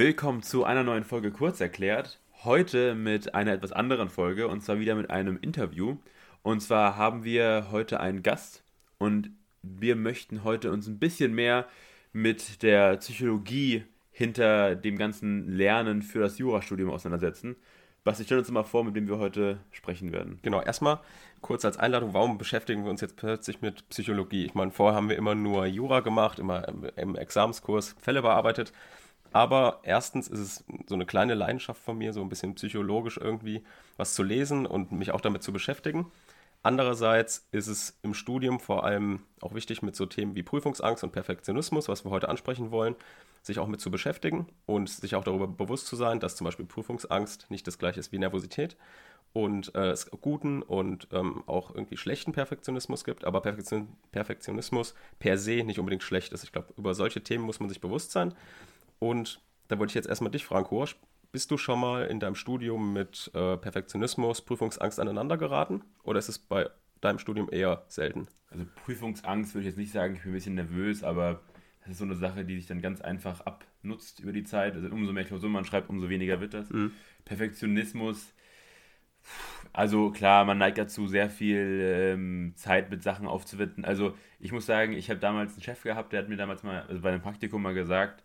Willkommen zu einer neuen Folge Kurz erklärt. Heute mit einer etwas anderen Folge und zwar wieder mit einem Interview. Und zwar haben wir heute einen Gast und wir möchten heute uns ein bisschen mehr mit der Psychologie hinter dem ganzen Lernen für das Jurastudium auseinandersetzen. Basti, stell uns mal vor, mit wem wir heute sprechen werden. Genau, erstmal kurz als Einladung, warum beschäftigen wir uns jetzt plötzlich mit Psychologie? Ich meine, vorher haben wir immer nur Jura gemacht, immer im Examenskurs Fälle bearbeitet. Aber erstens ist es so eine kleine Leidenschaft von mir, so ein bisschen psychologisch irgendwie was zu lesen und mich auch damit zu beschäftigen. Andererseits ist es im Studium vor allem auch wichtig, mit so Themen wie Prüfungsangst und Perfektionismus, was wir heute ansprechen wollen, sich auch mit zu beschäftigen und sich auch darüber bewusst zu sein, dass zum Beispiel Prüfungsangst nicht das gleiche ist wie Nervosität und äh, es guten und ähm, auch irgendwie schlechten Perfektionismus gibt, aber Perfektion, Perfektionismus per se nicht unbedingt schlecht ist. Ich glaube, über solche Themen muss man sich bewusst sein. Und da wollte ich jetzt erstmal dich fragen, Horsch, bist du schon mal in deinem Studium mit äh, Perfektionismus, Prüfungsangst aneinander geraten? Oder ist es bei deinem Studium eher selten? Also Prüfungsangst würde ich jetzt nicht sagen, ich bin ein bisschen nervös, aber das ist so eine Sache, die sich dann ganz einfach abnutzt über die Zeit. Also umso mehr Klausuren man schreibt, umso weniger wird das. Mhm. Perfektionismus, also klar, man neigt dazu, sehr viel ähm, Zeit mit Sachen aufzuwenden. Also ich muss sagen, ich habe damals einen Chef gehabt, der hat mir damals mal, also bei einem Praktikum mal gesagt,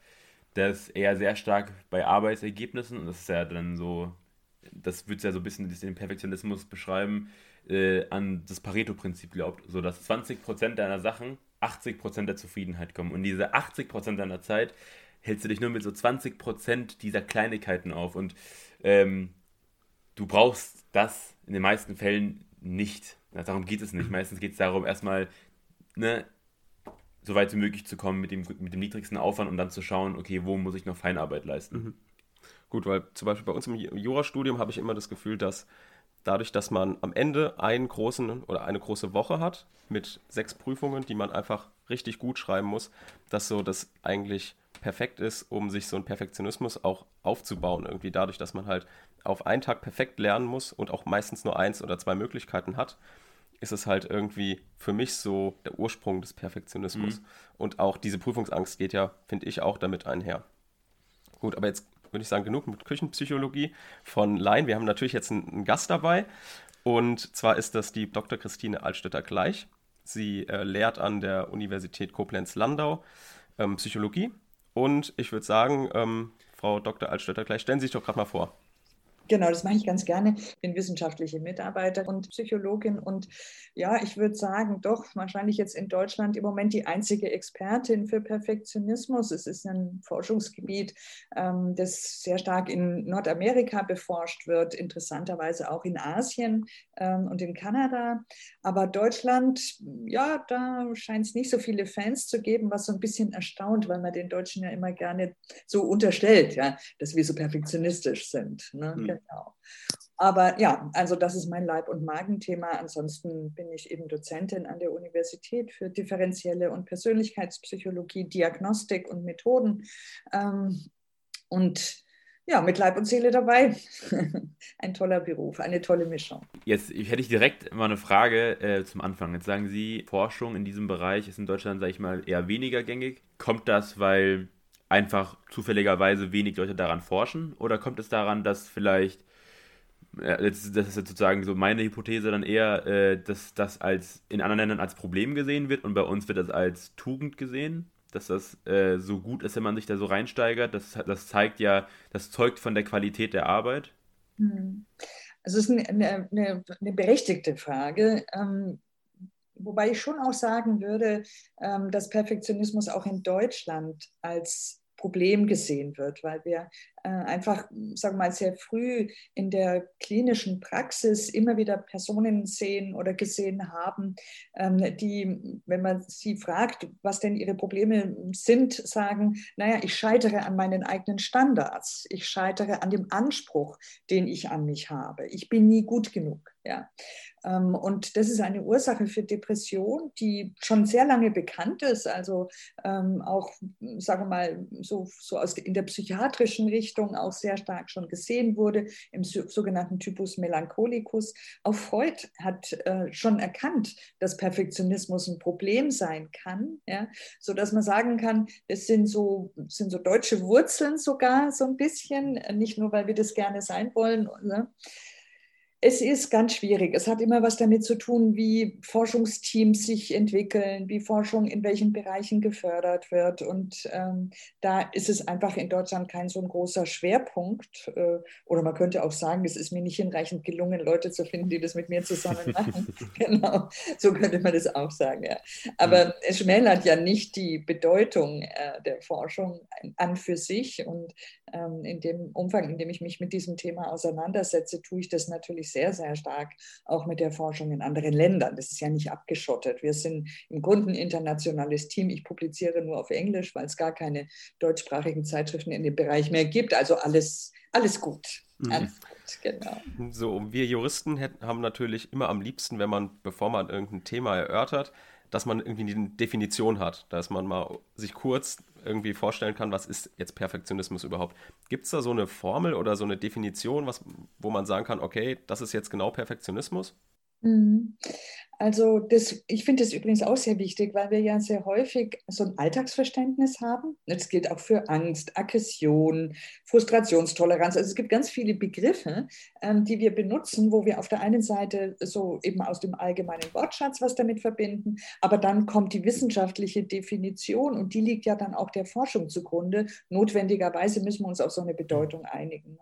dass er sehr stark bei Arbeitsergebnissen, und das ist ja dann so, das würde ja so ein bisschen den Perfektionismus beschreiben, äh, an das Pareto-Prinzip glaubt, so dass 20% deiner Sachen 80% der Zufriedenheit kommen. Und diese 80% deiner Zeit hältst du dich nur mit so 20% dieser Kleinigkeiten auf. Und ähm, du brauchst das in den meisten Fällen nicht. Darum geht es nicht. Meistens geht es darum, erstmal ne, so weit wie möglich zu kommen mit dem, mit dem niedrigsten Aufwand und dann zu schauen, okay, wo muss ich noch Feinarbeit leisten. Mhm. Gut, weil zum Beispiel bei uns im Jurastudium habe ich immer das Gefühl, dass dadurch, dass man am Ende einen großen oder eine große Woche hat mit sechs Prüfungen, die man einfach richtig gut schreiben muss, dass so das eigentlich perfekt ist, um sich so einen Perfektionismus auch aufzubauen. Irgendwie dadurch, dass man halt auf einen Tag perfekt lernen muss und auch meistens nur eins oder zwei Möglichkeiten hat, ist es halt irgendwie für mich so der Ursprung des Perfektionismus. Mhm. Und auch diese Prüfungsangst geht ja, finde ich, auch damit einher. Gut, aber jetzt würde ich sagen, genug mit Küchenpsychologie von Laien. Wir haben natürlich jetzt einen, einen Gast dabei. Und zwar ist das die Dr. Christine Altstötter-Gleich. Sie äh, lehrt an der Universität Koblenz-Landau ähm, Psychologie. Und ich würde sagen, ähm, Frau Dr. Altstötter-Gleich, stellen Sie sich doch gerade mal vor. Genau, das mache ich ganz gerne. Ich bin wissenschaftliche Mitarbeiterin und Psychologin und ja, ich würde sagen, doch wahrscheinlich jetzt in Deutschland im Moment die einzige Expertin für Perfektionismus. Es ist ein Forschungsgebiet, ähm, das sehr stark in Nordamerika beforscht wird, interessanterweise auch in Asien ähm, und in Kanada. Aber Deutschland, ja, da scheint es nicht so viele Fans zu geben, was so ein bisschen erstaunt, weil man den Deutschen ja immer gerne so unterstellt, ja, dass wir so perfektionistisch sind. Ne? Mhm. Genau. Aber ja, also das ist mein Leib- und Magenthema. Ansonsten bin ich eben Dozentin an der Universität für differenzielle und Persönlichkeitspsychologie, Diagnostik und Methoden. Ähm, und ja, mit Leib und Seele dabei. Ein toller Beruf, eine tolle Mischung. Jetzt hätte ich direkt mal eine Frage äh, zum Anfang. Jetzt sagen Sie, Forschung in diesem Bereich ist in Deutschland, sage ich mal, eher weniger gängig. Kommt das, weil einfach zufälligerweise wenig Leute daran forschen? Oder kommt es daran, dass vielleicht, das ist jetzt sozusagen so meine Hypothese dann eher, äh, dass das als in anderen Ländern als Problem gesehen wird und bei uns wird das als Tugend gesehen? Dass das äh, so gut ist, wenn man sich da so reinsteigert. Das, das zeigt ja, das zeugt von der Qualität der Arbeit. Hm. Also es ist eine, eine, eine berechtigte Frage. Ähm, Wobei ich schon auch sagen würde, ähm, dass Perfektionismus auch in Deutschland als Problem gesehen wird, weil wir äh, einfach, sagen wir mal, sehr früh in der klinischen Praxis immer wieder Personen sehen oder gesehen haben, ähm, die, wenn man sie fragt, was denn ihre Probleme sind, sagen, naja, ich scheitere an meinen eigenen Standards, ich scheitere an dem Anspruch, den ich an mich habe, ich bin nie gut genug. Ja. Ähm, und das ist eine Ursache für Depression, die schon sehr lange bekannt ist, also ähm, auch, sagen wir mal, so, so aus, in der psychiatrischen Richtung auch sehr stark schon gesehen wurde, im sogenannten Typus Melancholicus. Auch Freud hat äh, schon erkannt, dass Perfektionismus ein Problem sein kann, ja, sodass man sagen kann, es sind so, sind so deutsche Wurzeln sogar so ein bisschen, nicht nur, weil wir das gerne sein wollen. Ne? Es ist ganz schwierig. Es hat immer was damit zu tun, wie Forschungsteams sich entwickeln, wie Forschung in welchen Bereichen gefördert wird. Und ähm, da ist es einfach in Deutschland kein so ein großer Schwerpunkt. Äh, oder man könnte auch sagen, es ist mir nicht hinreichend gelungen, Leute zu finden, die das mit mir zusammen machen. genau, so könnte man das auch sagen. Ja. Aber mhm. es schmälert ja nicht die Bedeutung äh, der Forschung an für sich. Und ähm, in dem Umfang, in dem ich mich mit diesem Thema auseinandersetze, tue ich das natürlich sehr, sehr stark auch mit der Forschung in anderen Ländern. Das ist ja nicht abgeschottet. Wir sind im Grunde ein internationales Team. Ich publiziere nur auf Englisch, weil es gar keine deutschsprachigen Zeitschriften in dem Bereich mehr gibt. Also alles, alles gut. Mhm. Alles gut, genau. So, wir Juristen haben natürlich immer am liebsten, wenn man, bevor man irgendein Thema erörtert, dass man irgendwie eine Definition hat, dass man mal sich kurz irgendwie vorstellen kann, was ist jetzt Perfektionismus überhaupt. Gibt es da so eine Formel oder so eine Definition, was, wo man sagen kann, okay, das ist jetzt genau Perfektionismus? Mhm. Also das, ich finde das übrigens auch sehr wichtig, weil wir ja sehr häufig so ein Alltagsverständnis haben. Das gilt auch für Angst, Aggression, Frustrationstoleranz. Also es gibt ganz viele Begriffe, ähm, die wir benutzen, wo wir auf der einen Seite so eben aus dem allgemeinen Wortschatz was damit verbinden, aber dann kommt die wissenschaftliche Definition und die liegt ja dann auch der Forschung zugrunde. Notwendigerweise müssen wir uns auf so eine Bedeutung einigen.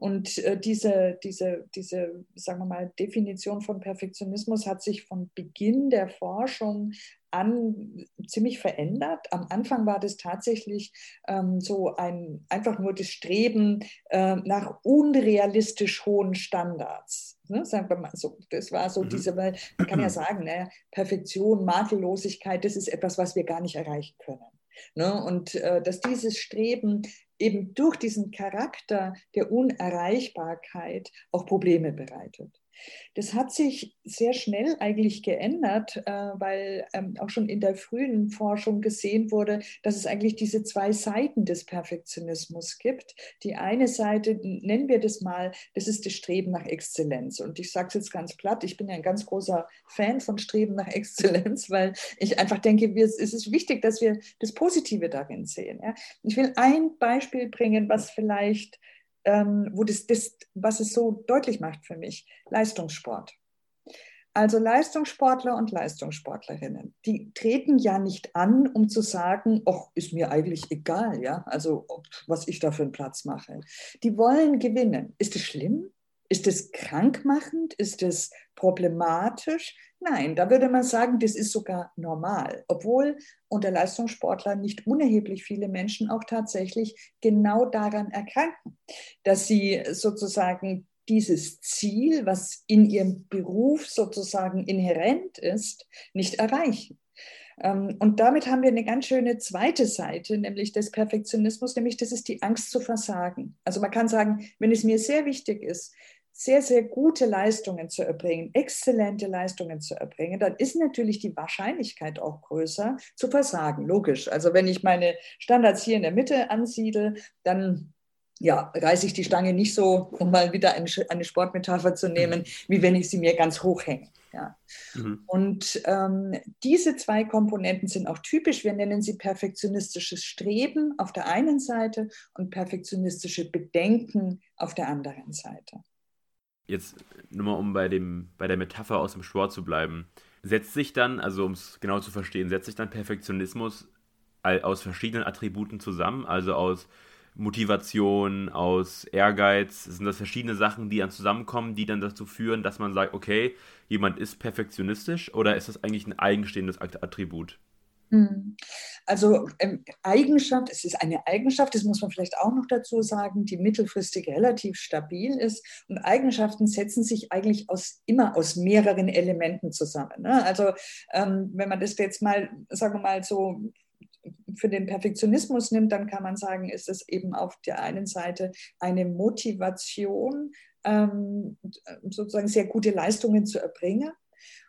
Und äh, diese, diese, diese, sagen wir mal, Definition von Perfektionismus hat sich von Beginn der Forschung an ziemlich verändert. Am Anfang war das tatsächlich ähm, so ein einfach nur das Streben äh, nach unrealistisch hohen Standards. Ne, sagen wir mal so, das war so mhm. diese, weil man kann ja sagen, ne, Perfektion, Makellosigkeit, das ist etwas, was wir gar nicht erreichen können. Ne? Und äh, dass dieses Streben eben durch diesen Charakter der Unerreichbarkeit auch Probleme bereitet. Das hat sich sehr schnell eigentlich geändert, äh, weil ähm, auch schon in der frühen Forschung gesehen wurde, dass es eigentlich diese zwei Seiten des Perfektionismus gibt. Die eine Seite, nennen wir das mal, das ist das Streben nach Exzellenz. Und ich sage es jetzt ganz platt, ich bin ja ein ganz großer Fan von Streben nach Exzellenz, weil ich einfach denke, es ist wichtig, dass wir das Positive darin sehen. Ich will ein Beispiel bringen, was vielleicht ähm, wo das, das, was es so deutlich macht für mich, Leistungssport. Also Leistungssportler und Leistungssportlerinnen, die treten ja nicht an, um zu sagen, ach, ist mir eigentlich egal, ja, also ob, was ich da für einen Platz mache. Die wollen gewinnen. Ist es schlimm? Ist es krankmachend? Ist es problematisch? Nein, da würde man sagen, das ist sogar normal, obwohl unter Leistungssportlern nicht unerheblich viele Menschen auch tatsächlich genau daran erkranken, dass sie sozusagen dieses Ziel, was in ihrem Beruf sozusagen inhärent ist, nicht erreichen. Ähm, und damit haben wir eine ganz schöne zweite Seite, nämlich des Perfektionismus, nämlich das ist die Angst zu versagen. Also man kann sagen, wenn es mir sehr wichtig ist, sehr, sehr gute Leistungen zu erbringen, exzellente Leistungen zu erbringen, dann ist natürlich die Wahrscheinlichkeit auch größer zu versagen. Logisch. Also wenn ich meine Standards hier in der Mitte ansiedle, dann ja, reiße ich die Stange nicht so, um mal wieder eine, eine Sportmetapher zu nehmen, wie wenn ich sie mir ganz hoch hänge. Ja. Mhm. Und ähm, diese zwei Komponenten sind auch typisch. Wir nennen sie perfektionistisches Streben auf der einen Seite und perfektionistische Bedenken auf der anderen Seite jetzt nur mal um bei, dem, bei der Metapher aus dem Sport zu bleiben, setzt sich dann, also um es genau zu verstehen, setzt sich dann Perfektionismus aus verschiedenen Attributen zusammen, also aus Motivation, aus Ehrgeiz, sind das verschiedene Sachen, die dann zusammenkommen, die dann dazu führen, dass man sagt, okay, jemand ist perfektionistisch oder ist das eigentlich ein eigenstehendes Attribut? Hm. Also ähm, Eigenschaft, es ist eine Eigenschaft, das muss man vielleicht auch noch dazu sagen, die mittelfristig relativ stabil ist. Und Eigenschaften setzen sich eigentlich aus, immer aus mehreren Elementen zusammen. Ne? Also ähm, wenn man das jetzt mal, sagen wir mal so für den Perfektionismus nimmt, dann kann man sagen, ist es eben auf der einen Seite eine Motivation, ähm, sozusagen sehr gute Leistungen zu erbringen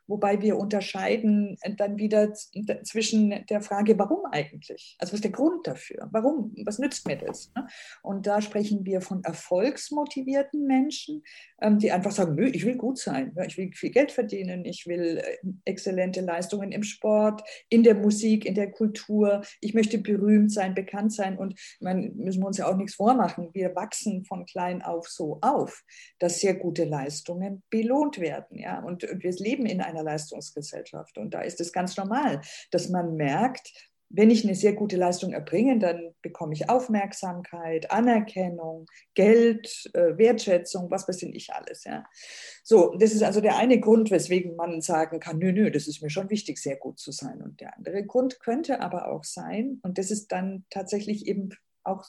wobei wir unterscheiden dann wieder zwischen der Frage, warum eigentlich? Also was ist der Grund dafür? Warum? Was nützt mir das? Ne? Und da sprechen wir von erfolgsmotivierten Menschen, ähm, die einfach sagen, nö, ich will gut sein, ich will viel Geld verdienen, ich will äh, exzellente Leistungen im Sport, in der Musik, in der Kultur, ich möchte berühmt sein, bekannt sein und man müssen wir uns ja auch nichts vormachen. Wir wachsen von klein auf so auf, dass sehr gute Leistungen belohnt werden. Ja? Und, wir leben in einer Leistungsgesellschaft. Und da ist es ganz normal, dass man merkt, wenn ich eine sehr gute Leistung erbringe, dann bekomme ich Aufmerksamkeit, Anerkennung, Geld, äh, Wertschätzung, was weiß ich alles. Ja. So, das ist also der eine Grund, weswegen man sagen kann, nö, nö, das ist mir schon wichtig, sehr gut zu sein. Und der andere Grund könnte aber auch sein, und das ist dann tatsächlich eben auch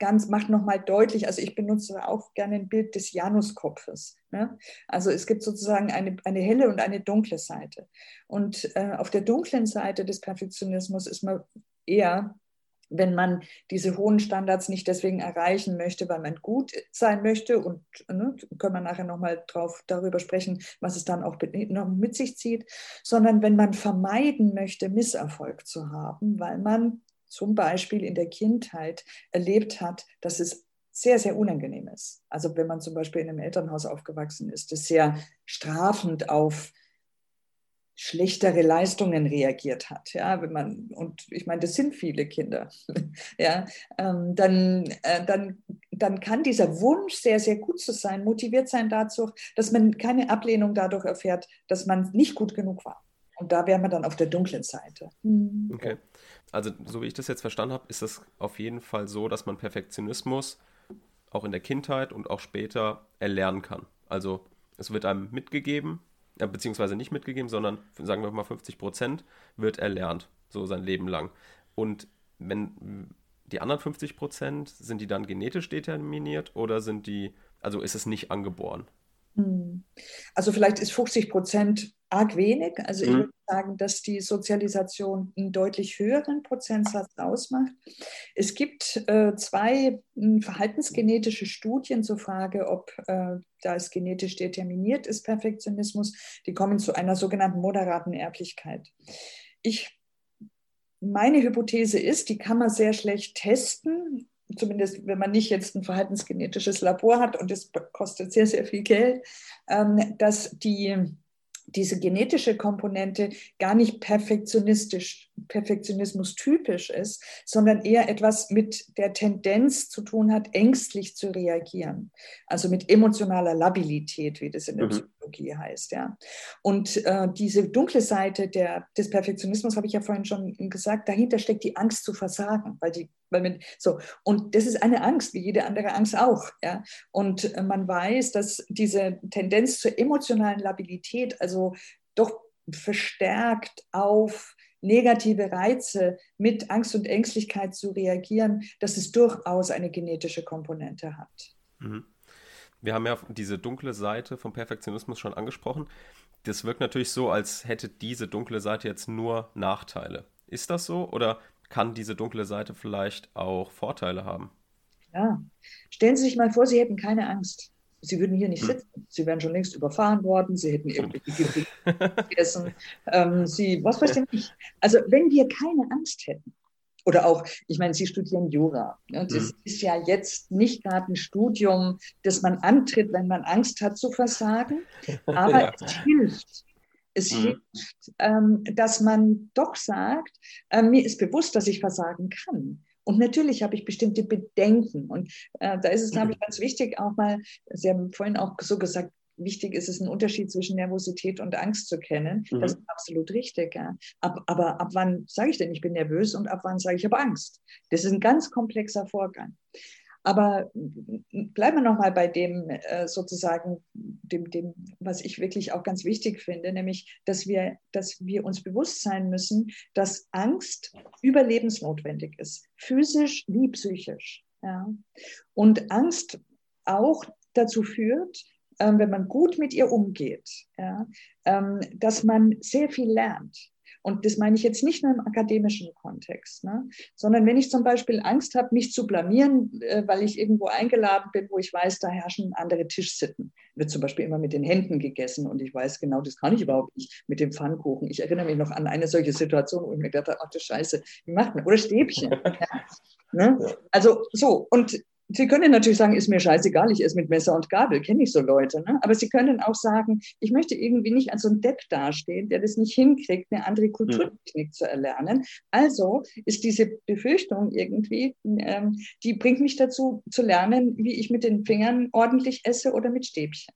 ganz, macht nochmal deutlich, also ich benutze auch gerne ein Bild des Januskopfes. Ne? Also es gibt sozusagen eine, eine helle und eine dunkle Seite. Und äh, auf der dunklen Seite des Perfektionismus ist man eher wenn man diese hohen Standards nicht deswegen erreichen möchte, weil man gut sein möchte und ne, können wir nachher nochmal darüber sprechen, was es dann auch noch mit sich zieht, sondern wenn man vermeiden möchte, Misserfolg zu haben, weil man zum Beispiel in der Kindheit erlebt hat, dass es sehr, sehr unangenehm ist. Also wenn man zum Beispiel in einem Elternhaus aufgewachsen ist, das sehr strafend auf schlechtere Leistungen reagiert hat, ja, wenn man, und ich meine, das sind viele Kinder, ja, ähm, dann, äh, dann, dann kann dieser Wunsch, sehr, sehr gut zu sein, motiviert sein dazu, dass man keine Ablehnung dadurch erfährt, dass man nicht gut genug war. Und da wären wir dann auf der dunklen Seite. Okay also so wie ich das jetzt verstanden habe, ist es auf jeden Fall so, dass man Perfektionismus auch in der Kindheit und auch später erlernen kann. Also es wird einem mitgegeben, äh, beziehungsweise nicht mitgegeben, sondern sagen wir mal 50 Prozent wird erlernt, so sein Leben lang. Und wenn die anderen 50 Prozent, sind die dann genetisch determiniert oder sind die, also ist es nicht angeboren? Hm. Also vielleicht ist 50 Prozent arg wenig. Also ich mhm. würde sagen, dass die Sozialisation einen deutlich höheren Prozentsatz ausmacht. Es gibt äh, zwei äh, verhaltensgenetische Studien zur Frage, ob äh, da es genetisch determiniert ist, Perfektionismus. Die kommen zu einer sogenannten moderaten Erblichkeit. Ich, meine Hypothese ist, die kann man sehr schlecht testen zumindest wenn man nicht jetzt ein verhaltensgenetisches Labor hat und das kostet sehr, sehr viel Geld, ähm, dass die diese genetische Komponente gar nicht perfektionistisch, Perfektionismus typisch ist, sondern eher etwas mit der Tendenz zu tun hat, ängstlich zu reagieren. Also mit emotionaler Labilität, wie das in der mhm. Psychologie heißt. Ja. Und äh, diese dunkle Seite der, des Perfektionismus, habe ich ja vorhin schon gesagt, dahinter steckt die Angst zu versagen, weil die weil man, so, und das ist eine Angst, wie jede andere Angst auch. Ja? Und äh, man weiß, dass diese Tendenz zur emotionalen Labilität, also doch verstärkt auf negative Reize mit Angst und Ängstlichkeit zu reagieren, dass es durchaus eine genetische Komponente hat. Mhm. Wir haben ja diese dunkle Seite vom Perfektionismus schon angesprochen. Das wirkt natürlich so, als hätte diese dunkle Seite jetzt nur Nachteile. Ist das so oder kann diese dunkle Seite vielleicht auch Vorteile haben. Ja, stellen Sie sich mal vor, Sie hätten keine Angst. Sie würden hier nicht hm. sitzen. Sie wären schon längst überfahren worden. Sie hätten irgendwelche gegessen. Ähm, Sie, was weiß ich nicht. Also, wenn wir keine Angst hätten, oder auch, ich meine, Sie studieren Jura. Ne? Das mhm. ist ja jetzt nicht gerade ein Studium, das man antritt, wenn man Angst hat zu versagen, aber ja. es hilft. Es mhm. hilft, ähm, dass man doch sagt, äh, mir ist bewusst, dass ich versagen kann. Und natürlich habe ich bestimmte Bedenken. Und äh, da ist es, glaube ich, mhm. ganz wichtig, auch mal, Sie haben vorhin auch so gesagt, wichtig ist es, einen Unterschied zwischen Nervosität und Angst zu kennen. Mhm. Das ist absolut richtig. Ja. Ab, aber ab wann sage ich denn, ich bin nervös und ab wann sage ich, ich habe Angst? Das ist ein ganz komplexer Vorgang. Aber bleiben wir nochmal bei dem äh, sozusagen, dem, dem, was ich wirklich auch ganz wichtig finde, nämlich, dass wir, dass wir uns bewusst sein müssen, dass Angst überlebensnotwendig ist, physisch wie psychisch. Ja? Und Angst auch dazu führt, ähm, wenn man gut mit ihr umgeht, ja, ähm, dass man sehr viel lernt. Und das meine ich jetzt nicht nur im akademischen Kontext, ne? sondern wenn ich zum Beispiel Angst habe, mich zu blamieren, äh, weil ich irgendwo eingeladen bin, wo ich weiß, da herrschen andere Tischsitten. Wird zum Beispiel immer mit den Händen gegessen und ich weiß genau, das kann ich überhaupt nicht mit dem Pfannkuchen. Ich erinnere mich noch an eine solche Situation, wo ich mir gedacht habe, ach du Scheiße, wie macht man? Oder Stäbchen. ja. Ne? Also so, und Sie können natürlich sagen, ist mir scheißegal, ich esse mit Messer und Gabel, kenne ich so Leute. Ne? Aber Sie können auch sagen, ich möchte irgendwie nicht als so ein Depp dastehen, der das nicht hinkriegt, eine andere Kulturtechnik mhm. zu erlernen. Also ist diese Befürchtung irgendwie, ähm, die bringt mich dazu zu lernen, wie ich mit den Fingern ordentlich esse oder mit Stäbchen.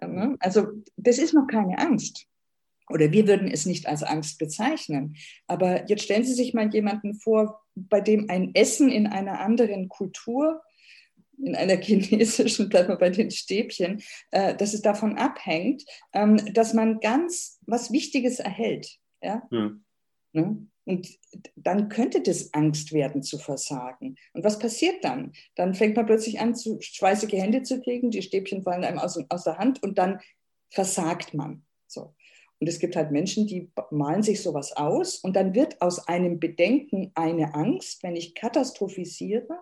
Ähm, also das ist noch keine Angst. Oder wir würden es nicht als Angst bezeichnen. Aber jetzt stellen Sie sich mal jemanden vor, bei dem ein Essen in einer anderen Kultur in einer chinesischen, bleibt mal bei den Stäbchen, äh, dass es davon abhängt, ähm, dass man ganz was Wichtiges erhält. Ja? ja. Ne? Und dann könnte das Angst werden zu versagen. Und was passiert dann? Dann fängt man plötzlich an, zu schweißige Hände zu kriegen, die Stäbchen fallen einem aus, aus der Hand und dann versagt man. So. Und es gibt halt Menschen, die malen sich sowas aus und dann wird aus einem Bedenken eine Angst, wenn ich katastrophisiere,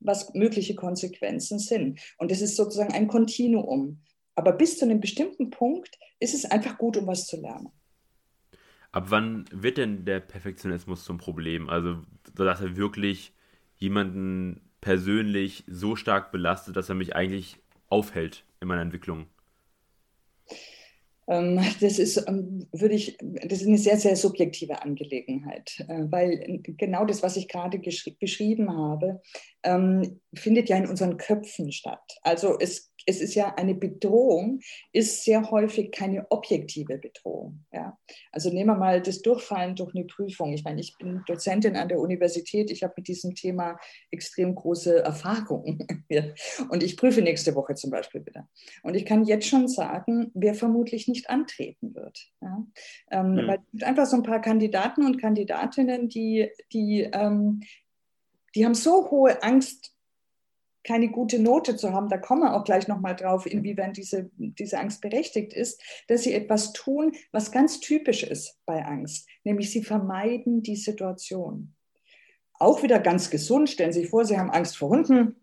was mögliche Konsequenzen sind. Und es ist sozusagen ein Kontinuum. Aber bis zu einem bestimmten Punkt ist es einfach gut, um was zu lernen. Ab wann wird denn der Perfektionismus zum Problem? Also, dass er wirklich jemanden persönlich so stark belastet, dass er mich eigentlich aufhält in meiner Entwicklung? Ähm, das ist, ähm, würde ich, das ist eine sehr, sehr subjektive Angelegenheit, äh, weil genau das, was ich gerade beschrieben habe, ähm, findet ja in unseren Köpfen statt. Also es es ist ja eine Bedrohung, ist sehr häufig keine objektive Bedrohung. Ja? Also nehmen wir mal das Durchfallen durch eine Prüfung. Ich meine, ich bin Dozentin an der Universität, ich habe mit diesem Thema extrem große Erfahrungen. Und ich prüfe nächste Woche zum Beispiel wieder. Und ich kann jetzt schon sagen, wer vermutlich nicht antreten wird. Ja? Ähm, mhm. Weil es gibt einfach so ein paar Kandidaten und Kandidatinnen, die, die, ähm, die haben so hohe Angst keine gute Note zu haben, da kommen wir auch gleich nochmal drauf, inwiefern diese, diese Angst berechtigt ist, dass sie etwas tun, was ganz typisch ist bei Angst, nämlich sie vermeiden die Situation. Auch wieder ganz gesund, stellen Sie sich vor, Sie haben Angst vor Hunden,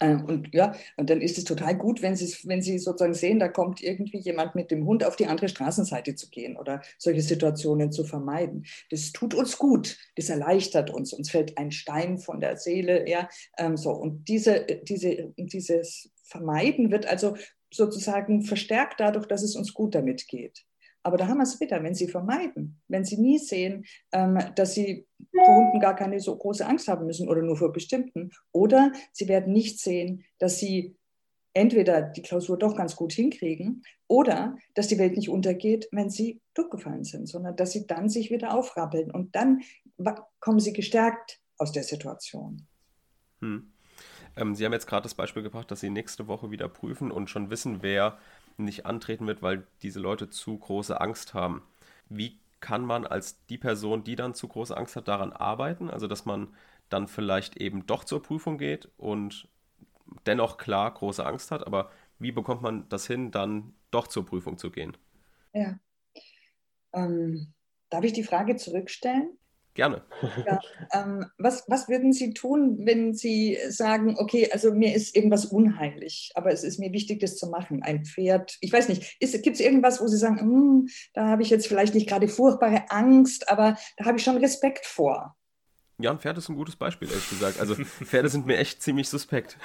und ja, und dann ist es total gut, wenn Sie, wenn Sie sozusagen sehen, da kommt irgendwie jemand mit dem Hund auf die andere Straßenseite zu gehen oder solche Situationen zu vermeiden. Das tut uns gut, das erleichtert uns. Uns fällt ein Stein von der Seele. Ja, ähm, so. Und diese, diese, dieses Vermeiden wird also sozusagen verstärkt dadurch, dass es uns gut damit geht. Aber da haben wir es wieder, wenn sie vermeiden, wenn sie nie sehen, ähm, dass sie vor Hunden gar keine so große Angst haben müssen oder nur vor bestimmten. Oder sie werden nicht sehen, dass sie entweder die Klausur doch ganz gut hinkriegen oder dass die Welt nicht untergeht, wenn sie durchgefallen sind, sondern dass sie dann sich wieder aufrappeln und dann kommen sie gestärkt aus der Situation. Hm. Ähm, sie haben jetzt gerade das Beispiel gebracht, dass Sie nächste Woche wieder prüfen und schon wissen, wer nicht antreten wird, weil diese Leute zu große Angst haben. Wie kann man als die Person, die dann zu große Angst hat, daran arbeiten? Also, dass man dann vielleicht eben doch zur Prüfung geht und dennoch klar große Angst hat, aber wie bekommt man das hin, dann doch zur Prüfung zu gehen? Ja. Ähm, darf ich die Frage zurückstellen? Gerne. Ja, ähm, was, was würden Sie tun, wenn Sie sagen, okay, also mir ist irgendwas unheimlich, aber es ist mir wichtig, das zu machen? Ein Pferd, ich weiß nicht, gibt es irgendwas, wo Sie sagen, hm, da habe ich jetzt vielleicht nicht gerade furchtbare Angst, aber da habe ich schon Respekt vor? Ja, ein Pferd ist ein gutes Beispiel, ehrlich gesagt. Also Pferde sind mir echt ziemlich suspekt.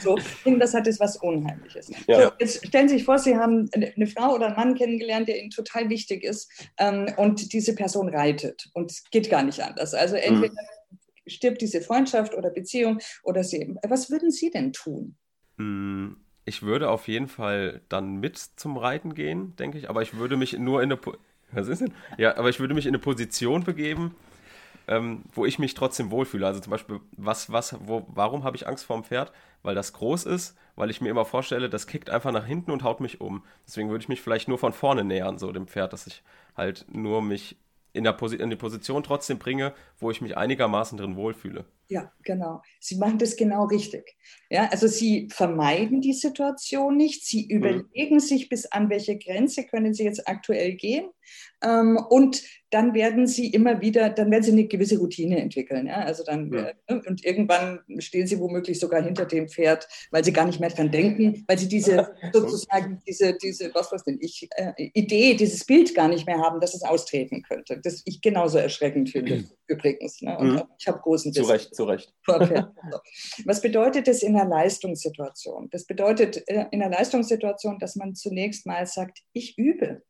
So, ich finde, das hat jetzt was Unheimliches. Ja. So, jetzt stellen Sie sich vor, Sie haben eine Frau oder einen Mann kennengelernt, der Ihnen total wichtig ist ähm, und diese Person reitet und es geht gar nicht anders. Also entweder mhm. stirbt diese Freundschaft oder Beziehung oder Sie. Was würden Sie denn tun? Hm, ich würde auf jeden Fall dann mit zum Reiten gehen, denke ich, aber ich würde mich nur in eine... Po was ist denn? Ja, aber ich würde mich in eine Position begeben, ähm, wo ich mich trotzdem wohlfühle. Also zum Beispiel, was, was, wo, warum habe ich Angst vor dem Pferd? Weil das groß ist, weil ich mir immer vorstelle, das kickt einfach nach hinten und haut mich um. Deswegen würde ich mich vielleicht nur von vorne nähern, so dem Pferd, dass ich halt nur mich in, der Posi in die Position trotzdem bringe, wo ich mich einigermaßen drin wohlfühle. Ja, genau. Sie machen das genau richtig. Ja, also Sie vermeiden die Situation nicht. Sie mhm. überlegen mhm. sich, bis an welche Grenze können Sie jetzt aktuell gehen. Ähm, und dann werden sie immer wieder, dann werden sie eine gewisse Routine entwickeln. Ja? Also dann, ja. äh, und irgendwann stehen sie womöglich sogar hinter dem Pferd, weil sie gar nicht mehr dran denken, weil sie diese sozusagen diese, diese, was weiß denn ich, äh, Idee, dieses Bild gar nicht mehr haben, dass es austreten könnte. Das ich genauso erschreckend finde, übrigens. Ne? Und mhm. ich habe großen Zu Recht, zu Recht. Was bedeutet das in einer Leistungssituation? Das bedeutet äh, in einer Leistungssituation, dass man zunächst mal sagt, ich übe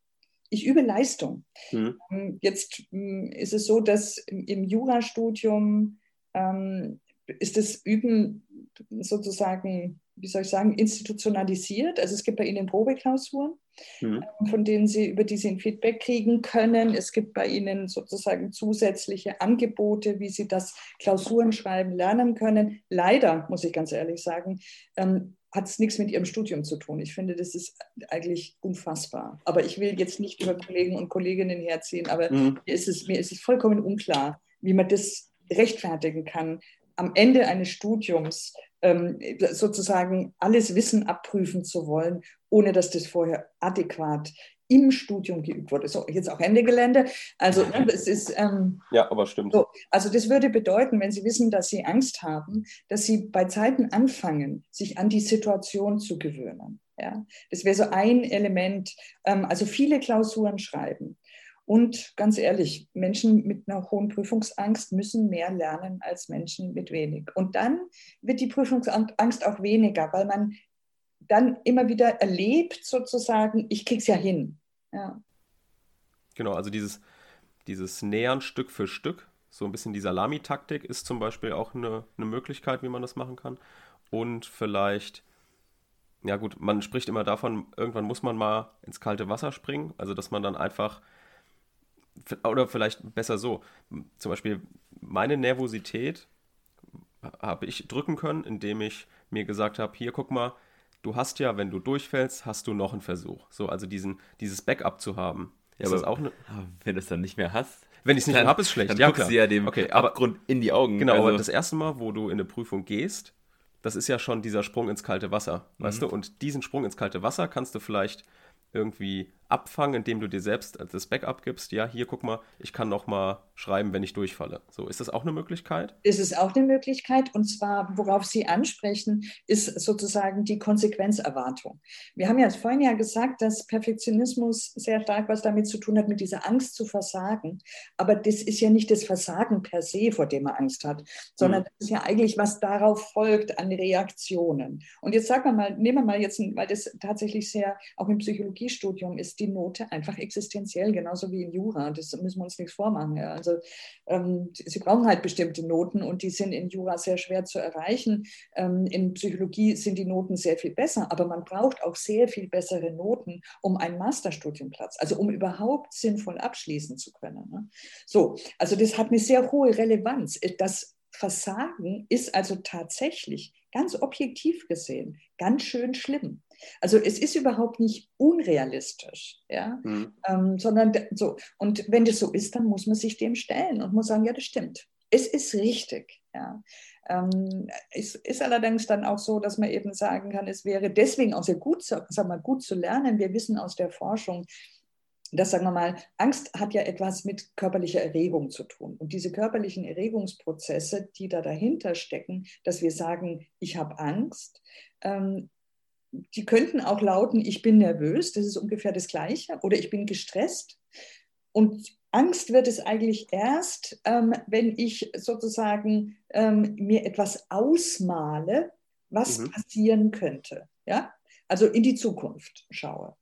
ich übe Leistung. Mhm. Ähm, jetzt hm, ist es so, dass im Jurastudium ähm, ist das Üben sozusagen, wie soll ich sagen, institutionalisiert. Also es gibt bei Ihnen Probeklausuren, mhm. von denen Sie, über die Sie ein Feedback kriegen können. Es gibt bei Ihnen sozusagen zusätzliche Angebote, wie Sie das Klausurenschreiben lernen können. Leider, muss ich ganz ehrlich sagen, ähm, hat es nichts mit ihrem Studium zu tun. Ich finde, das ist eigentlich unfassbar. Aber ich will jetzt nicht über Kollegen und Kolleginnen herziehen, aber mhm. mir, ist es, mir ist es vollkommen unklar, wie man das rechtfertigen kann, am Ende eines Studiums ähm, sozusagen alles Wissen abprüfen zu wollen, ohne dass das vorher adäquat im Studium geübt wurde. So, jetzt auch Ende Gelände. Also, ne, das ist. Ähm, ja, aber stimmt. So, also, das würde bedeuten, wenn Sie wissen, dass Sie Angst haben, dass Sie bei Zeiten anfangen, sich an die Situation zu gewöhnen. Ja, das wäre so ein Element. Ähm, also, viele Klausuren schreiben. Und ganz ehrlich, Menschen mit einer hohen Prüfungsangst müssen mehr lernen als Menschen mit wenig. Und dann wird die Prüfungsangst auch weniger, weil man dann immer wieder erlebt, sozusagen, ich krieg's ja hin. Ja. Genau, also dieses, dieses Nähern Stück für Stück, so ein bisschen die Salamitaktik ist zum Beispiel auch eine, eine Möglichkeit, wie man das machen kann. Und vielleicht, ja gut, man spricht immer davon, irgendwann muss man mal ins kalte Wasser springen, also dass man dann einfach, oder vielleicht besser so, zum Beispiel meine Nervosität habe ich drücken können, indem ich mir gesagt habe, hier guck mal, du hast ja, wenn du durchfällst, hast du noch einen Versuch. So, also diesen, dieses Backup zu haben. Ja, ist aber, das auch eine, wenn du es dann nicht mehr hast? Wenn ich es nicht mehr habe, ist schlecht. Dann ja, guckst du ja dem okay, Abgrund in die Augen. Genau, also. aber das erste Mal, wo du in eine Prüfung gehst, das ist ja schon dieser Sprung ins kalte Wasser, mhm. weißt du? Und diesen Sprung ins kalte Wasser kannst du vielleicht irgendwie abfangen, indem du dir selbst das Backup gibst. Ja, hier guck mal, ich kann noch mal schreiben, wenn ich durchfalle. So, ist das auch eine Möglichkeit? Ist es auch eine Möglichkeit. Und zwar, worauf Sie ansprechen, ist sozusagen die Konsequenzerwartung. Wir haben ja vorhin ja gesagt, dass Perfektionismus sehr stark was damit zu tun hat, mit dieser Angst zu versagen. Aber das ist ja nicht das Versagen per se, vor dem man Angst hat, sondern mhm. das ist ja eigentlich, was darauf folgt an Reaktionen. Und jetzt sagen wir mal, nehmen wir mal jetzt, weil das tatsächlich sehr auch im Psychologiestudium ist, die Note einfach existenziell, genauso wie in Jura. Das müssen wir uns nichts vormachen. Ja. Also ähm, sie brauchen halt bestimmte Noten und die sind in Jura sehr schwer zu erreichen. Ähm, in Psychologie sind die Noten sehr viel besser, aber man braucht auch sehr viel bessere Noten, um einen Masterstudienplatz, also um überhaupt sinnvoll abschließen zu können. Ne. So, also das hat eine sehr hohe Relevanz. Das Versagen ist also tatsächlich ganz objektiv gesehen ganz schön schlimm. Also es ist überhaupt nicht unrealistisch, ja, mhm. ähm, sondern so. Und wenn das so ist, dann muss man sich dem stellen und muss sagen, ja, das stimmt. Es ist richtig, ja. Ähm, es ist allerdings dann auch so, dass man eben sagen kann, es wäre deswegen auch sehr gut, sag mal, gut zu lernen. Wir wissen aus der Forschung, dass, sagen wir mal, Angst hat ja etwas mit körperlicher Erregung zu tun. Und diese körperlichen Erregungsprozesse, die da dahinter stecken, dass wir sagen, ich habe Angst, ähm, die könnten auch lauten, ich bin nervös, das ist ungefähr das Gleiche, oder ich bin gestresst. Und Angst wird es eigentlich erst, ähm, wenn ich sozusagen ähm, mir etwas ausmale, was mhm. passieren könnte. Ja? Also in die Zukunft schaue.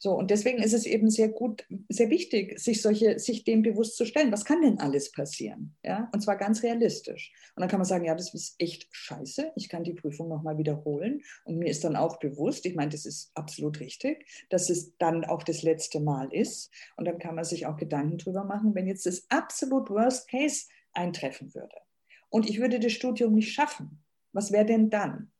So, und deswegen ist es eben sehr gut, sehr wichtig, sich solche, sich dem bewusst zu stellen. Was kann denn alles passieren? Ja, und zwar ganz realistisch. Und dann kann man sagen, ja, das ist echt scheiße. Ich kann die Prüfung nochmal wiederholen. Und mir ist dann auch bewusst, ich meine, das ist absolut richtig, dass es dann auch das letzte Mal ist. Und dann kann man sich auch Gedanken drüber machen, wenn jetzt das absolut Worst Case eintreffen würde. Und ich würde das Studium nicht schaffen. Was wäre denn dann?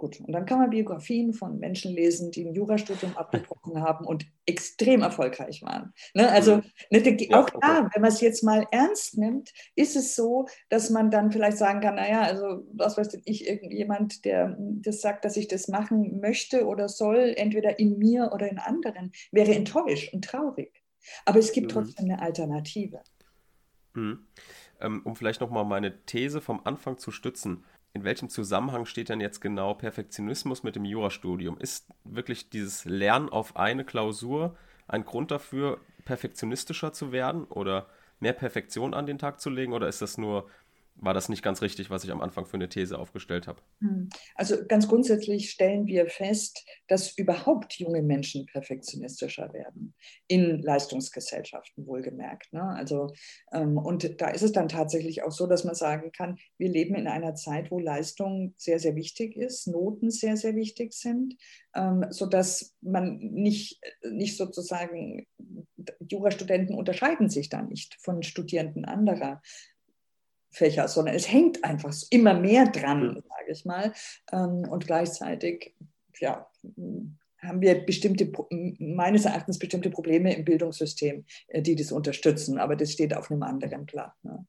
Gut, und dann kann man Biografien von Menschen lesen, die ein Jurastudium abgebrochen haben und extrem erfolgreich waren. Ne? Also mhm. ne, auch da, wenn man es jetzt mal ernst nimmt, ist es so, dass man dann vielleicht sagen kann, naja, also was weiß ich, irgendjemand, der das sagt, dass ich das machen möchte oder soll, entweder in mir oder in anderen, wäre enttäuscht und traurig. Aber es gibt mhm. trotzdem eine Alternative. Mhm. Ähm, um vielleicht nochmal meine These vom Anfang zu stützen. In welchem Zusammenhang steht denn jetzt genau Perfektionismus mit dem Jurastudium? Ist wirklich dieses Lernen auf eine Klausur ein Grund dafür, perfektionistischer zu werden oder mehr Perfektion an den Tag zu legen? Oder ist das nur war das nicht ganz richtig, was ich am Anfang für eine These aufgestellt habe. Hm. Also ganz grundsätzlich stellen wir fest, dass überhaupt junge Menschen perfektionistischer werden, in Leistungsgesellschaften wohlgemerkt. Ne? Also, ähm, und da ist es dann tatsächlich auch so, dass man sagen kann, wir leben in einer Zeit, wo Leistung sehr, sehr wichtig ist, Noten sehr, sehr wichtig sind, ähm, sodass man nicht, nicht sozusagen, Jurastudenten unterscheiden sich da nicht von Studierenden anderer. Fächer, sondern es hängt einfach immer mehr dran, sage ich mal. Ähm, und gleichzeitig, ja, haben wir bestimmte, meines Erachtens bestimmte Probleme im Bildungssystem, äh, die das unterstützen, aber das steht auf einem anderen Blatt. Ne?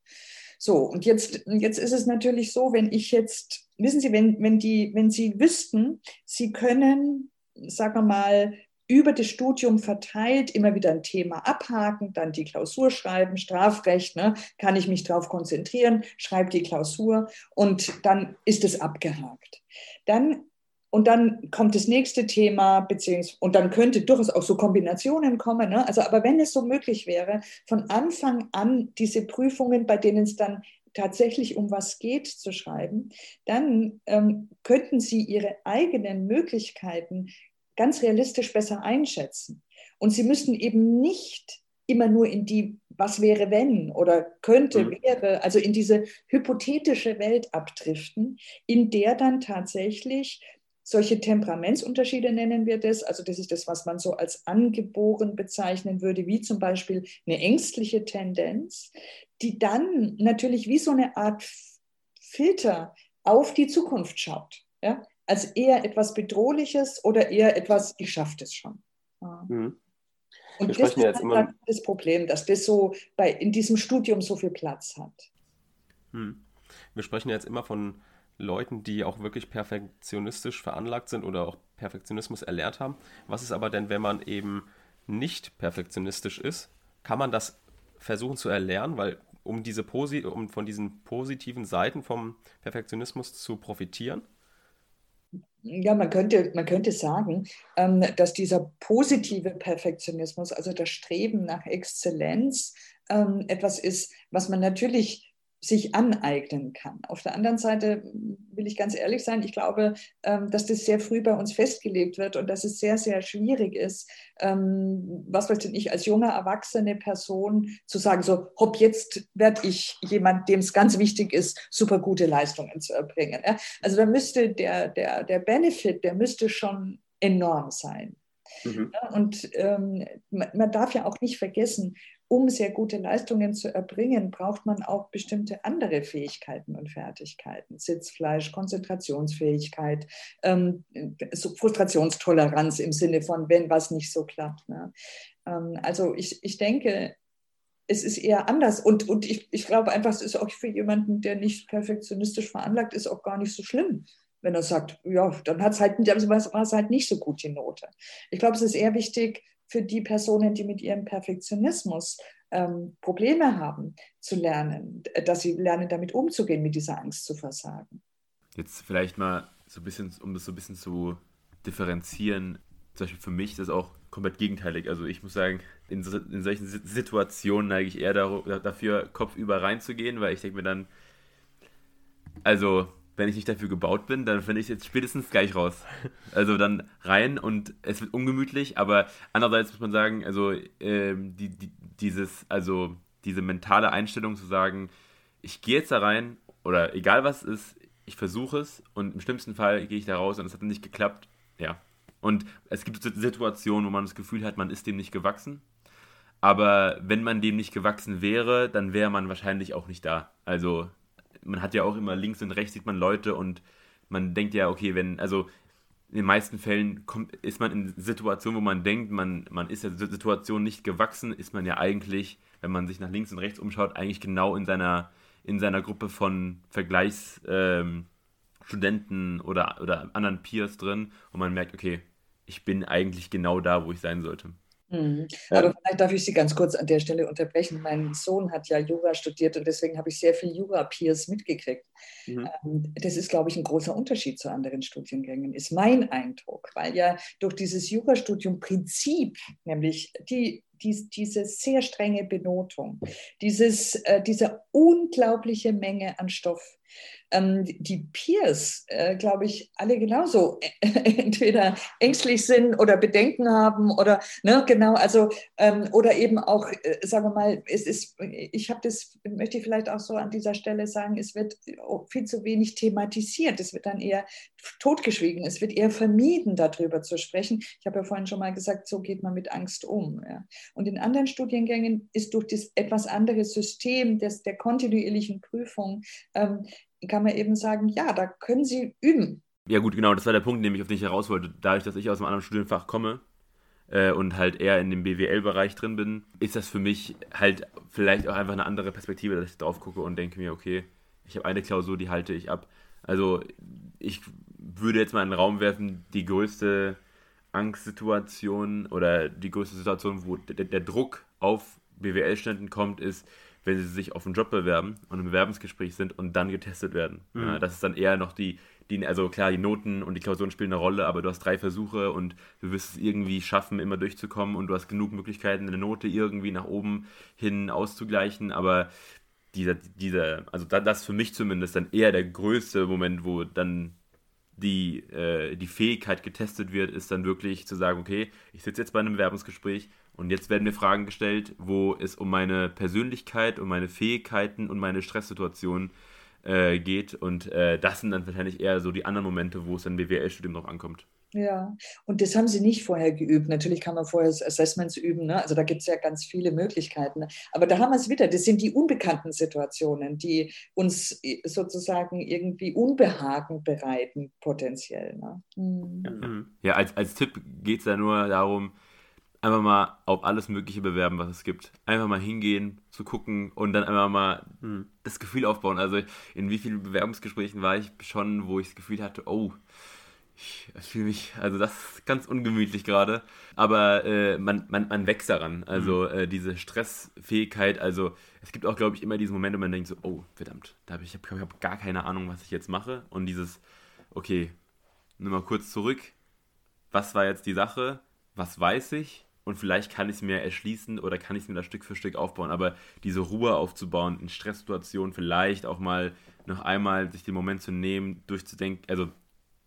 So, und jetzt, jetzt ist es natürlich so, wenn ich jetzt, wissen Sie, wenn, wenn, die, wenn Sie wüssten, Sie können, sagen wir mal, über das Studium verteilt immer wieder ein Thema abhaken, dann die Klausur schreiben, Strafrecht, ne, kann ich mich darauf konzentrieren, schreibe die Klausur und dann ist es abgehakt. Dann und dann kommt das nächste Thema, beziehungsweise, und dann könnte durchaus auch so Kombinationen kommen. Ne? Also, aber wenn es so möglich wäre, von Anfang an diese Prüfungen, bei denen es dann tatsächlich um was geht, zu schreiben, dann ähm, könnten Sie Ihre eigenen Möglichkeiten ganz realistisch besser einschätzen. Und sie müssten eben nicht immer nur in die was wäre wenn oder könnte mhm. wäre, also in diese hypothetische Welt abdriften, in der dann tatsächlich solche Temperamentsunterschiede nennen wir das, also das ist das, was man so als angeboren bezeichnen würde, wie zum Beispiel eine ängstliche Tendenz, die dann natürlich wie so eine Art Filter auf die Zukunft schaut. Ja? Als eher etwas Bedrohliches oder eher etwas, ich schaffe das schon. Ja. Mhm. Und das ist jetzt immer... das Problem, dass das so bei, in diesem Studium so viel Platz hat. Hm. Wir sprechen jetzt immer von Leuten, die auch wirklich perfektionistisch veranlagt sind oder auch Perfektionismus erlernt haben. Was ist aber denn, wenn man eben nicht perfektionistisch ist? Kann man das versuchen zu erlernen? Weil um, diese Posi um von diesen positiven Seiten vom Perfektionismus zu profitieren, ja, man könnte, man könnte sagen, ähm, dass dieser positive Perfektionismus, also das Streben nach Exzellenz, ähm, etwas ist, was man natürlich sich aneignen kann. Auf der anderen Seite will ich ganz ehrlich sein, ich glaube, ähm, dass das sehr früh bei uns festgelegt wird und dass es sehr, sehr schwierig ist, ähm, was weiß ich, als junge, erwachsene Person zu sagen, so, hopp, jetzt werde ich jemand, dem es ganz wichtig ist, super gute Leistungen zu erbringen. Also da müsste der, der, der Benefit, der müsste schon enorm sein. Mhm. Und ähm, man darf ja auch nicht vergessen, um sehr gute Leistungen zu erbringen, braucht man auch bestimmte andere Fähigkeiten und Fertigkeiten. Sitzfleisch, Konzentrationsfähigkeit, ähm, Frustrationstoleranz im Sinne von, wenn was nicht so klappt. Ne? Ähm, also ich, ich denke, es ist eher anders. Und, und ich, ich glaube einfach, es ist auch für jemanden, der nicht perfektionistisch veranlagt ist, auch gar nicht so schlimm wenn er sagt, ja, dann hat es halt, halt nicht so gut die Note. Ich glaube, es ist eher wichtig, für die Personen, die mit ihrem Perfektionismus ähm, Probleme haben, zu lernen, dass sie lernen, damit umzugehen, mit dieser Angst zu versagen. Jetzt vielleicht mal so ein bisschen, um das so ein bisschen zu differenzieren, zum Beispiel für mich ist das auch komplett gegenteilig. Also ich muss sagen, in, in solchen Situationen neige ich eher dafür, kopfüber reinzugehen, weil ich denke mir dann, also wenn ich nicht dafür gebaut bin, dann finde ich jetzt spätestens gleich raus. Also dann rein und es wird ungemütlich, aber andererseits muss man sagen, also ähm, die, die, dieses, also diese mentale Einstellung zu sagen, ich gehe jetzt da rein oder egal was ist, ich versuche es und im schlimmsten Fall gehe ich da raus und es hat nicht geklappt, ja. Und es gibt Situationen, wo man das Gefühl hat, man ist dem nicht gewachsen. Aber wenn man dem nicht gewachsen wäre, dann wäre man wahrscheinlich auch nicht da. Also man hat ja auch immer links und rechts sieht man Leute und man denkt ja, okay, wenn, also in den meisten Fällen kommt, ist man in Situationen, wo man denkt, man, man ist der Situation nicht gewachsen, ist man ja eigentlich, wenn man sich nach links und rechts umschaut, eigentlich genau in seiner, in seiner Gruppe von Vergleichsstudenten ähm, oder, oder anderen Peers drin und man merkt, okay, ich bin eigentlich genau da, wo ich sein sollte. Mhm. Aber ähm, vielleicht darf ich Sie ganz kurz an der Stelle unterbrechen. Mein Sohn hat ja Jura studiert und deswegen habe ich sehr viel Jura-Peers mitgekriegt. Mhm. Ähm, das ist, glaube ich, ein großer Unterschied zu anderen Studiengängen, ist mein Eindruck, weil ja durch dieses Jurastudium Prinzip, nämlich die dies, diese sehr strenge Benotung, dieses, äh, diese unglaubliche Menge an Stoff, ähm, die Peers, äh, glaube ich, alle genauso entweder ängstlich sind oder Bedenken haben oder ne, genau, also ähm, oder eben auch, äh, sagen wir mal, es ist, ich habe das, möchte ich vielleicht auch so an dieser Stelle sagen, es wird viel zu wenig thematisiert, es wird dann eher totgeschwiegen, es wird eher vermieden, darüber zu sprechen. Ich habe ja vorhin schon mal gesagt, so geht man mit Angst um. Ja. Und in anderen Studiengängen ist durch das etwas andere System des, der kontinuierlichen Prüfung ähm, kann man eben sagen, ja, da können Sie üben. Ja gut, genau, das war der Punkt, den ich auf den ich heraus wollte. Dadurch, dass ich aus einem anderen Studienfach komme äh, und halt eher in dem BWL-Bereich drin bin, ist das für mich halt vielleicht auch einfach eine andere Perspektive, dass ich drauf gucke und denke mir, okay, ich habe eine Klausur, die halte ich ab. Also ich würde jetzt mal in den Raum werfen, die größte Angstsituation oder die größte Situation, wo der, der Druck auf BWL-Ständen kommt, ist, wenn sie sich auf einen Job bewerben und im Bewerbungsgespräch sind und dann getestet werden. Mhm. Ja, das ist dann eher noch die, die, also klar, die Noten und die Klausuren spielen eine Rolle, aber du hast drei Versuche und du wirst es irgendwie schaffen, immer durchzukommen und du hast genug Möglichkeiten, eine Note irgendwie nach oben hin auszugleichen, aber dieser, dieser, also das für mich zumindest dann eher der größte Moment, wo dann die, äh, die Fähigkeit getestet wird, ist dann wirklich zu sagen, okay, ich sitze jetzt bei einem Bewerbungsgespräch und jetzt werden mir Fragen gestellt, wo es um meine Persönlichkeit, um meine Fähigkeiten und meine Stresssituation äh, geht. Und äh, das sind dann wahrscheinlich eher so die anderen Momente, wo es dann BWL-Studium noch ankommt. Ja, und das haben sie nicht vorher geübt. Natürlich kann man vorher Assessments üben, ne? also da gibt es ja ganz viele Möglichkeiten. Aber da haben wir es wieder, das sind die unbekannten Situationen, die uns äh, sozusagen irgendwie Unbehagen bereiten, potenziell. Ne? Mhm. Ja, mhm. ja, als, als Tipp geht es ja nur darum, einfach mal auf alles Mögliche bewerben, was es gibt. Einfach mal hingehen, zu gucken und dann einfach mal hm, das Gefühl aufbauen. Also in wie vielen Bewerbungsgesprächen war ich schon, wo ich das Gefühl hatte, oh, ich fühle mich, also das ist ganz ungemütlich gerade. Aber äh, man, man, man wächst daran. Also mhm. äh, diese Stressfähigkeit, also es gibt auch, glaube ich, immer diesen Moment, wo man denkt so, oh, verdammt, da habe ich, ich habe gar keine Ahnung, was ich jetzt mache. Und dieses, okay, nimm mal kurz zurück. Was war jetzt die Sache? Was weiß ich? Und vielleicht kann ich es mir erschließen oder kann ich es mir da Stück für Stück aufbauen. Aber diese Ruhe aufzubauen, in Stresssituationen vielleicht auch mal noch einmal sich den Moment zu nehmen, durchzudenken, also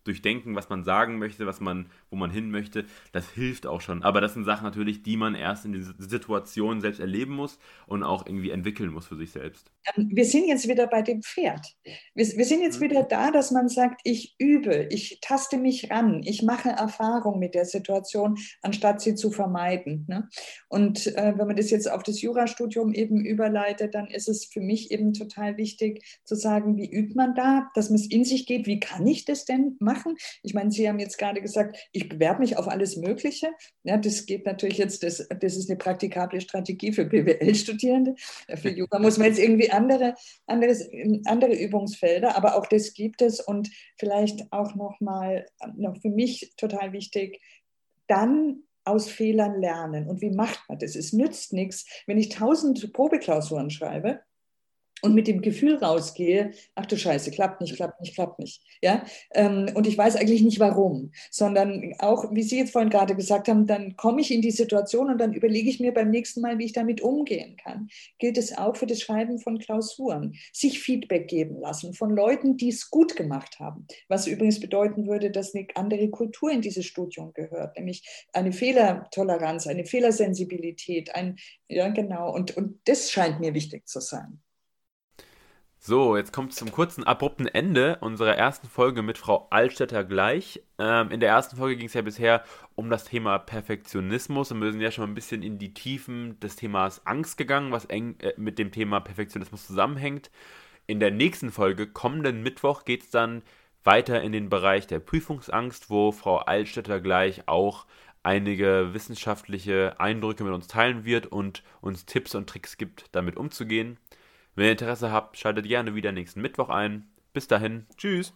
durchdenken, was man sagen möchte, was man, wo man hin möchte, das hilft auch schon. Aber das sind Sachen natürlich, die man erst in dieser Situation selbst erleben muss und auch irgendwie entwickeln muss für sich selbst. Wir sind jetzt wieder bei dem Pferd. Wir, wir sind jetzt mhm. wieder da, dass man sagt, ich übe, ich taste mich ran, ich mache Erfahrung mit der Situation, anstatt sie zu vermeiden. Ne? Und äh, wenn man das jetzt auf das Jurastudium eben überleitet, dann ist es für mich eben total wichtig zu sagen, wie übt man da, dass man es in sich geht, wie kann ich das denn machen? machen. Ich meine, Sie haben jetzt gerade gesagt, ich bewerbe mich auf alles Mögliche. Ja, das geht natürlich jetzt, das, das ist eine praktikable Strategie für BWL-Studierende. Für Jura muss man jetzt irgendwie andere, anderes, andere Übungsfelder, aber auch das gibt es und vielleicht auch nochmal, noch für mich total wichtig, dann aus Fehlern lernen. Und wie macht man das? Es nützt nichts, wenn ich tausend Probeklausuren schreibe und mit dem Gefühl rausgehe, ach du Scheiße, klappt nicht, klappt nicht, klappt nicht. Ja? Ähm, und ich weiß eigentlich nicht warum, sondern auch, wie Sie jetzt vorhin gerade gesagt haben, dann komme ich in die Situation und dann überlege ich mir beim nächsten Mal, wie ich damit umgehen kann. Gilt es auch für das Schreiben von Klausuren. Sich Feedback geben lassen von Leuten, die es gut gemacht haben. Was übrigens bedeuten würde, dass eine andere Kultur in dieses Studium gehört, nämlich eine Fehlertoleranz, eine Fehlersensibilität, ein, ja genau, und, und das scheint mir wichtig zu sein. So, jetzt kommt es zum kurzen, abrupten Ende unserer ersten Folge mit Frau Altstädter gleich. Ähm, in der ersten Folge ging es ja bisher um das Thema Perfektionismus und wir sind ja schon ein bisschen in die Tiefen des Themas Angst gegangen, was eng äh, mit dem Thema Perfektionismus zusammenhängt. In der nächsten Folge, kommenden Mittwoch, geht es dann weiter in den Bereich der Prüfungsangst, wo Frau Altstädter gleich auch einige wissenschaftliche Eindrücke mit uns teilen wird und uns Tipps und Tricks gibt, damit umzugehen. Wenn ihr Interesse habt, schaltet gerne wieder nächsten Mittwoch ein. Bis dahin, tschüss.